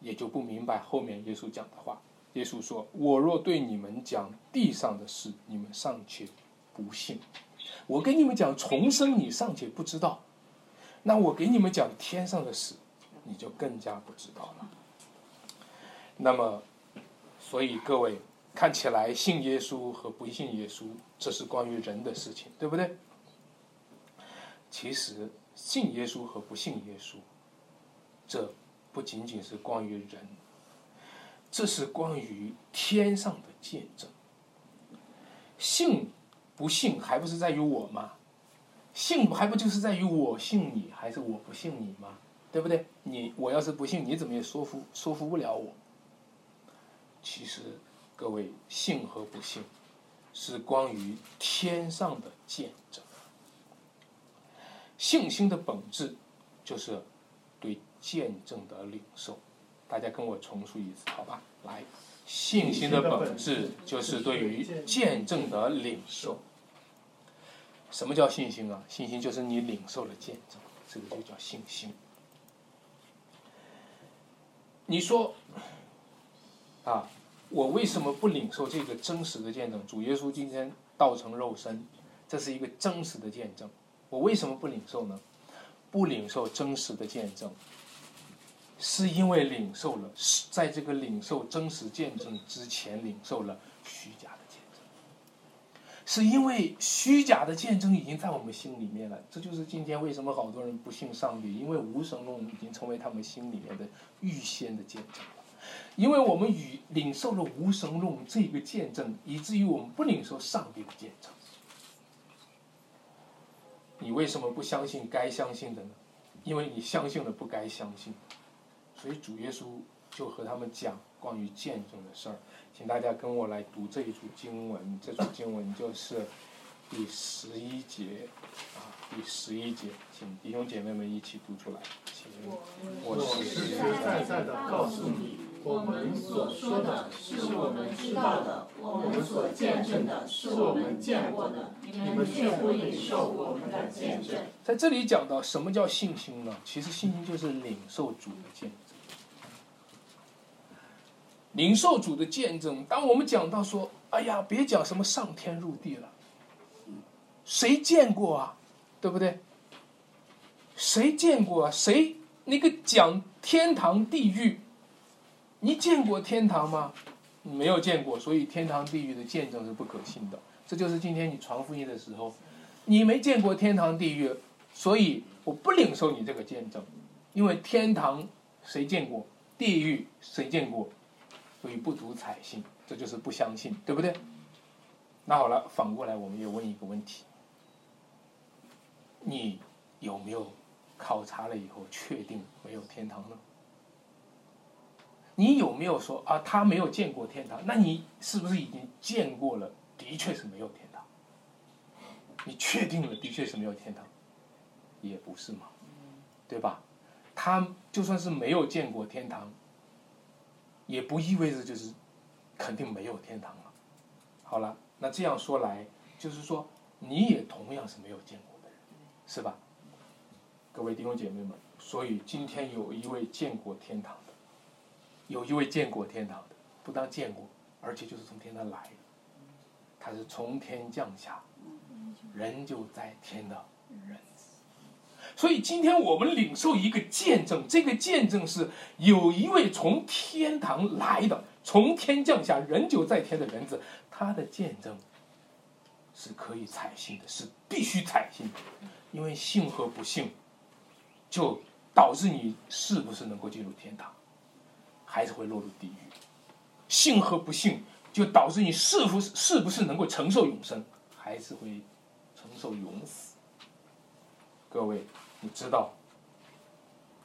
也就不明白后面耶稣讲的话。耶稣说：“我若对你们讲地上的事，你们尚且不信；我给你们讲重生，你尚且不知道，那我给你们讲天上的事，你就更加不知道了。”那么，所以各位。看起来信耶稣和不信耶稣，这是关于人的事情，对不对？其实信耶稣和不信耶稣，这不仅仅是关于人，这是关于天上的见证。信不信还不是在于我吗？信还不就是在于我信你还是我不信你吗？对不对？你我要是不信，你怎么也说服说服不了我。其实。各位信和不信，是关于天上的见证。信心的本质就是见证的领受。大家跟我重述一次，好吧？来，信心的本质就是对于见证的领受。什么叫信心啊？信心就是你领受了见证，这个就叫信心。你说，啊？我为什么不领受这个真实的见证？主耶稣今天道成肉身，这是一个真实的见证。我为什么不领受呢？不领受真实的见证，是因为领受了，在这个领受真实见证之前，领受了虚假的见证。是因为虚假的见证已经在我们心里面了。这就是今天为什么好多人不信上帝，因为无神论已经成为他们心里面的预先的见证了。因为我们与领受了无神论这个见证，以至于我们不领受上帝的见证。你为什么不相信该相信的呢？因为你相信了不该相信，所以主耶稣就和他们讲关于见证的事儿。请大家跟我来读这一组经文，这组经文就是第十一节啊，第十一节，请弟兄姐妹们一起读出来。请我实实在在的告诉你，我们所说的是我们知道的，我们所见证的是我们见过的，你们却不领受我们的见证。在这里讲到什么叫信心呢？其实信心就是领受主的见证。领受主的见证。当我们讲到说：“哎呀，别讲什么上天入地了，谁见过啊？对不对？谁见过啊？谁那个讲天堂地狱？你见过天堂吗？没有见过，所以天堂地狱的见证是不可信的。这就是今天你传福音的时候，你没见过天堂地狱，所以我不领受你这个见证，因为天堂谁见过？地狱谁见过？”所以不足采信，这就是不相信，对不对？那好了，反过来我们也问一个问题：你有没有考察了以后确定没有天堂呢？你有没有说啊，他没有见过天堂？那你是不是已经见过了？的确是没有天堂。你确定了，的确是没有天堂，也不是嘛，对吧？他就算是没有见过天堂。也不意味着就是肯定没有天堂了。好了，那这样说来，就是说你也同样是没有见过的人，是吧？各位弟兄姐妹们，所以今天有一位见过天堂的，有一位见过天堂的，不但见过，而且就是从天堂来的，他是从天降下，人就在天的人。所以今天我们领受一个见证，这个见证是有一位从天堂来的、从天降下、人就在天的人子，他的见证是可以采信的，是必须采信的，因为信和不信，就导致你是不是能够进入天堂，还是会落入地狱；信和不信，就导致你是不是是不是能够承受永生，还是会承受永死。各位。你知道，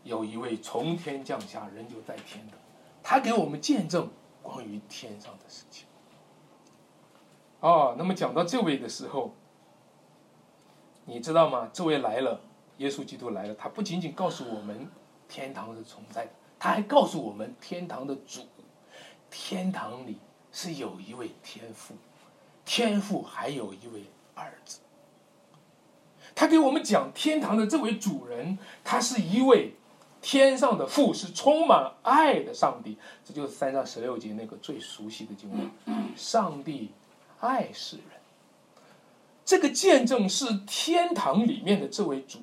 有一位从天降下，人就在天的，他给我们见证关于天上的事情。哦，那么讲到这位的时候，你知道吗？这位来了，耶稣基督来了，他不仅仅告诉我们天堂是存在的，他还告诉我们天堂的主，天堂里是有一位天父，天父还有一位儿子。他给我们讲天堂的这位主人，他是一位天上的父，是充满爱的上帝。这就是三章十六节那个最熟悉的经文：上帝爱世人。这个见证是天堂里面的这位主，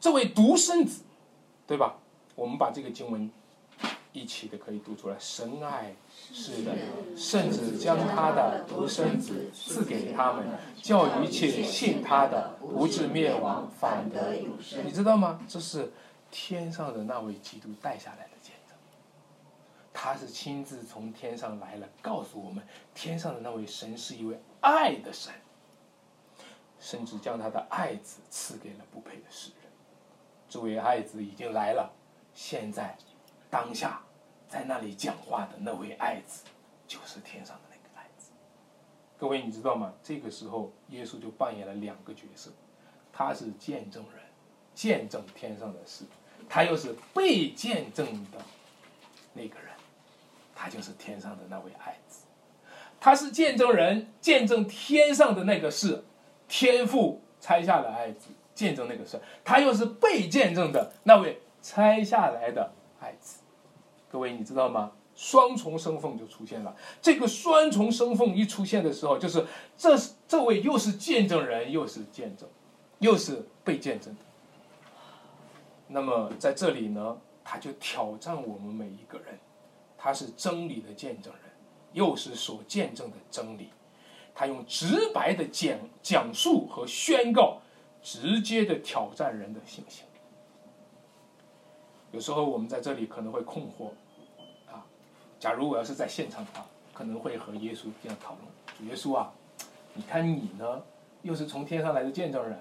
这位独生子，对吧？我们把这个经文。一起的可以读出来，神爱世人，甚至将他的独生子赐给他们，叫一切信他的不至灭亡，反得永生。你知道吗？这是天上的那位基督带下来的见证。他是亲自从天上来了，告诉我们，天上的那位神是一位爱的神，甚至将他的爱子赐给了不配的世人。这位爱子已经来了，现在。当下在那里讲话的那位爱子，就是天上的那个爱子。各位，你知道吗？这个时候，耶稣就扮演了两个角色，他是见证人，见证天上的事；他又是被见证的那个人，他就是天上的那位爱子。他是见证人，见证天上的那个事，天父拆下了爱子，见证那个事；他又是被见证的那位拆下来的爱子。各位，你知道吗？双重身份就出现了。这个双重身份一出现的时候，就是这这位又是见证人，又是见证，又是被见证的。那么在这里呢，他就挑战我们每一个人。他是真理的见证人，又是所见证的真理。他用直白的讲讲述和宣告，直接的挑战人的信心。有时候我们在这里可能会困惑。假如我要是在现场的话，可能会和耶稣这样讨论：耶稣啊，你看你呢，又是从天上来的见证人，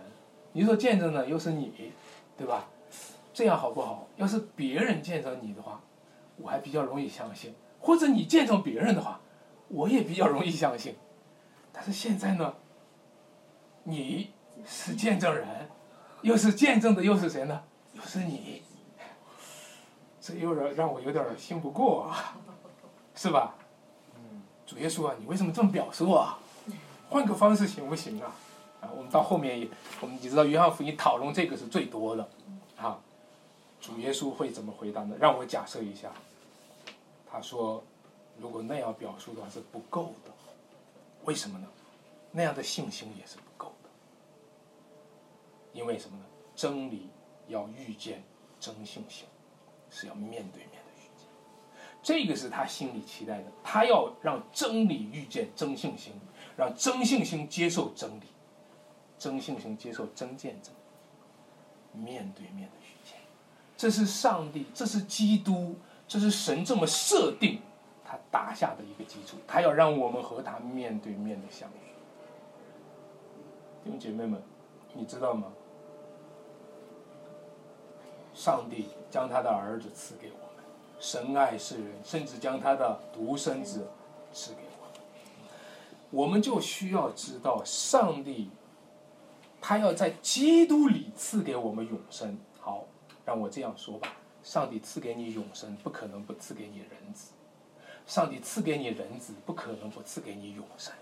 你所见证的又是你，对吧？这样好不好？要是别人见着你的话，我还比较容易相信；或者你见着别人的话，我也比较容易相信。但是现在呢，你是见证人，又是见证的，又是谁呢？又是你，这有点让我有点信不过啊，是吧？嗯主耶稣啊，你为什么这么表述啊？换个方式行不行啊？啊，我们到后面也，我们你知道约翰福音讨论这个是最多的，啊，主耶稣会怎么回答呢？让我假设一下，他说，如果那样表述的话是不够的，为什么呢？那样的信心也是不够的，因为什么呢？真理要遇见真信心，是要面对面。这个是他心里期待的，他要让真理遇见真性心，让真性心接受真理，真性心接受真见证，面对面的遇见，这是上帝，这是基督，这是神这么设定他打下的一个基础，他要让我们和他面对面的相遇。弟兄姐妹们，你知道吗？上帝将他的儿子赐给我。神爱世人，甚至将他的独生子赐给我们。我们就需要知道，上帝他要在基督里赐给我们永生。好，让我这样说吧：上帝赐给你永生，不可能不赐给你人子；上帝赐给你人子，不可能不赐给你永生。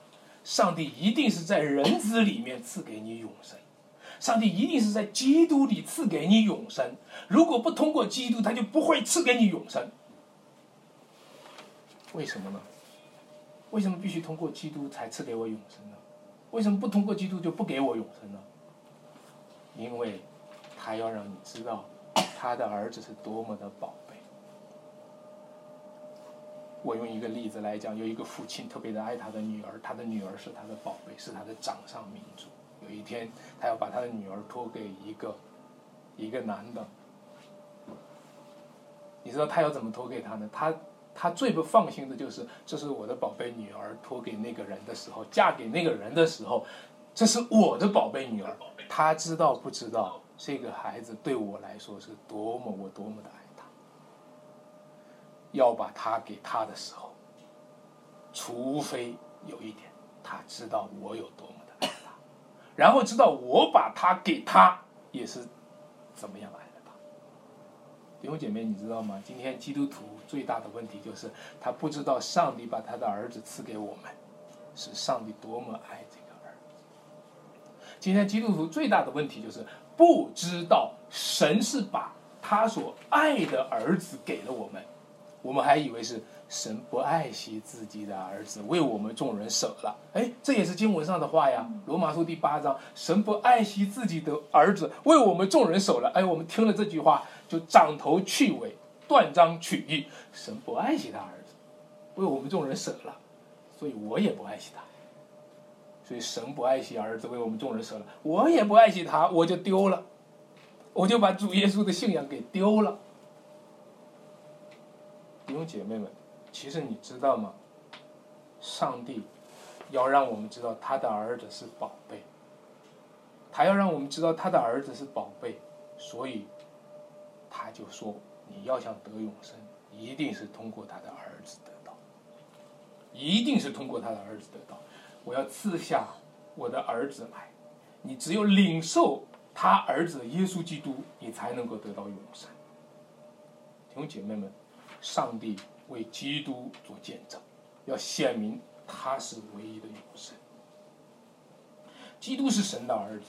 上帝一定是在人子里面赐给你永生。上帝一定是在基督里赐给你永生，如果不通过基督，他就不会赐给你永生。为什么呢？为什么必须通过基督才赐给我永生呢？为什么不通过基督就不给我永生呢？因为，他要让你知道，他的儿子是多么的宝贝。我用一个例子来讲，有一个父亲特别的爱他的女儿，他的女儿是他的宝贝，是他的掌上明珠。有一天，他要把他的女儿托给一个一个男的，你知道他要怎么托给他呢？他他最不放心的就是，这是我的宝贝女儿，托给那个人的时候，嫁给那个人的时候，这是我的宝贝女儿。他知道不知道这个孩子对我来说是多么我多么的爱他？要把他给他的时候，除非有一点，他知道我有多么。然后知道我把他给他也是怎么样爱的他，弟兄姐妹，你知道吗？今天基督徒最大的问题就是他不知道上帝把他的儿子赐给我们，是上帝多么爱这个儿子。今天基督徒最大的问题就是不知道神是把他所爱的儿子给了我们，我们还以为是。神不爱惜自己的儿子，为我们众人舍了。哎，这也是经文上的话呀，《罗马书》第八章，神不爱惜自己的儿子，为我们众人舍了。哎，我们听了这句话就长头去尾，断章取义。神不爱惜他儿子，为我们众人舍了，所以我也不爱惜他。所以神不爱惜儿子，为我们众人舍了，我也不爱惜他，我就丢了，我就把主耶稣的信仰给丢了。弟兄姐妹们。其实你知道吗？上帝要让我们知道他的儿子是宝贝，他要让我们知道他的儿子是宝贝，所以他就说：你要想得永生，一定是通过他的儿子得到，一定是通过他的儿子得到。我要赐下我的儿子来，你只有领受他儿子耶稣基督，你才能够得到永生。弟兄姐妹们，上帝。为基督做见证，要显明他是唯一的永生。基督是神的儿子，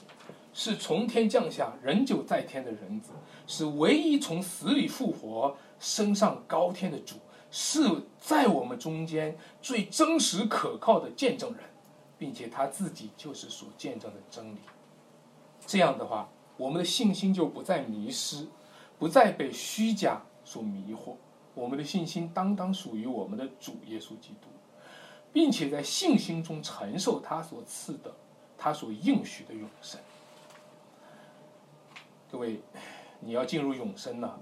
是从天降下、人久在天的人子，是唯一从死里复活、升上高天的主，是在我们中间最真实可靠的见证人，并且他自己就是所见证的真理。这样的话，我们的信心就不再迷失，不再被虚假所迷惑。我们的信心当当属于我们的主耶稣基督，并且在信心中承受他所赐的、他所应许的永生。各位，你要进入永生呢，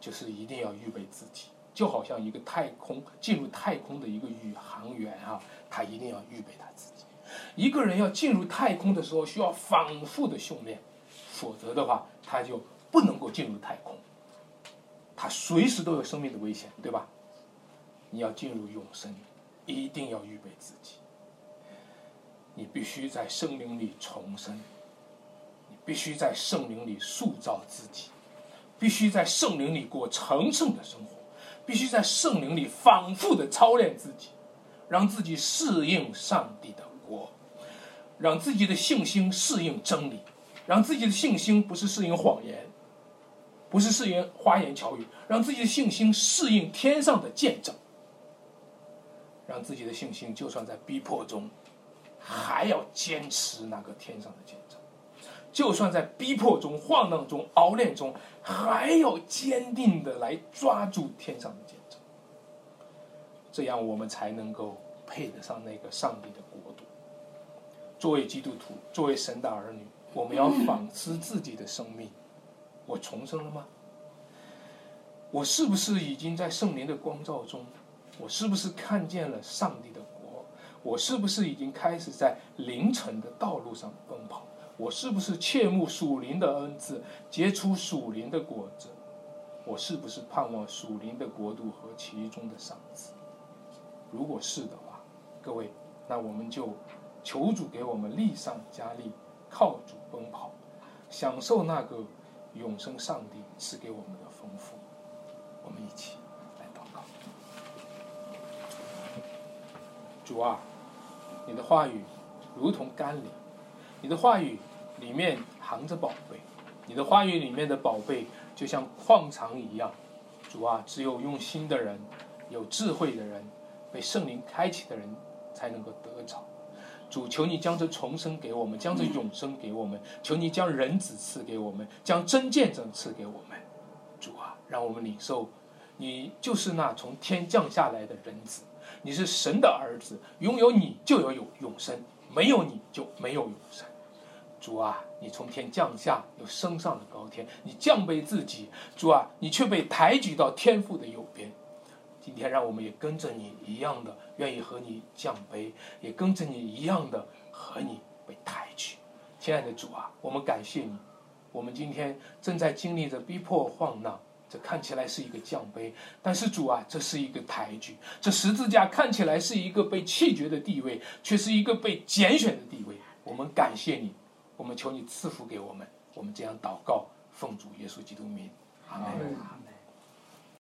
就是一定要预备自己，就好像一个太空进入太空的一个宇航员啊，他一定要预备他自己。一个人要进入太空的时候，需要反复的训练，否则的话，他就不能够进入太空，他随时都有生命的危险，对吧？你要进入永生，一定要预备自己。你必须在圣灵里重生，你必须在圣灵里塑造自己，必须在圣灵里过成圣的生活，必须在圣灵里反复的操练自己，让自己适应上帝的国，让自己的信心适应真理，让自己的信心不是适应谎言，不是适应花言巧语，让自己的信心适应天上的见证，让自己的信心就算在逼迫中。还要坚持那个天上的见证，就算在逼迫中、晃荡中、熬炼中，还要坚定的来抓住天上的见证。这样我们才能够配得上那个上帝的国度。作为基督徒，作为神的儿女，我们要反思自己的生命：我重生了吗？我是不是已经在圣灵的光照中？我是不是看见了上帝的国？我是不是已经开始在凌晨的道路上奔跑？我是不是切慕属灵的恩赐，结出属灵的果子？我是不是盼望属灵的国度和其中的赏赐？如果是的话，各位，那我们就求主给我们力上加力，靠主奔跑，享受那个永生上帝赐给我们的丰富。我们一起来祷告，主啊。你的话语如同甘霖，你的话语里面含着宝贝，你的话语里面的宝贝就像矿藏一样。主啊，只有用心的人、有智慧的人、被圣灵开启的人，才能够得着。主，求你将这重生给我们，将这永生给我们。求你将人子赐给我们，将真见证赐给我们。主啊，让我们领受，你就是那从天降下来的人子。你是神的儿子，拥有你就有永永生，没有你就没有永生。主啊，你从天降下，又升上了高天，你降卑自己，主啊，你却被抬举到天父的右边。今天，让我们也跟着你一样的，愿意和你降卑，也跟着你一样的和你被抬举。亲爱的主啊，我们感谢你，我们今天正在经历着逼迫晃荡。这看起来是一个降杯，但是主啊，这是一个抬举。这十字架看起来是一个被弃绝的地位，却是一个被拣选的地位。我们感谢你，我们求你赐福给我们。我们这样祷告，奉主耶稣基督名，阿门。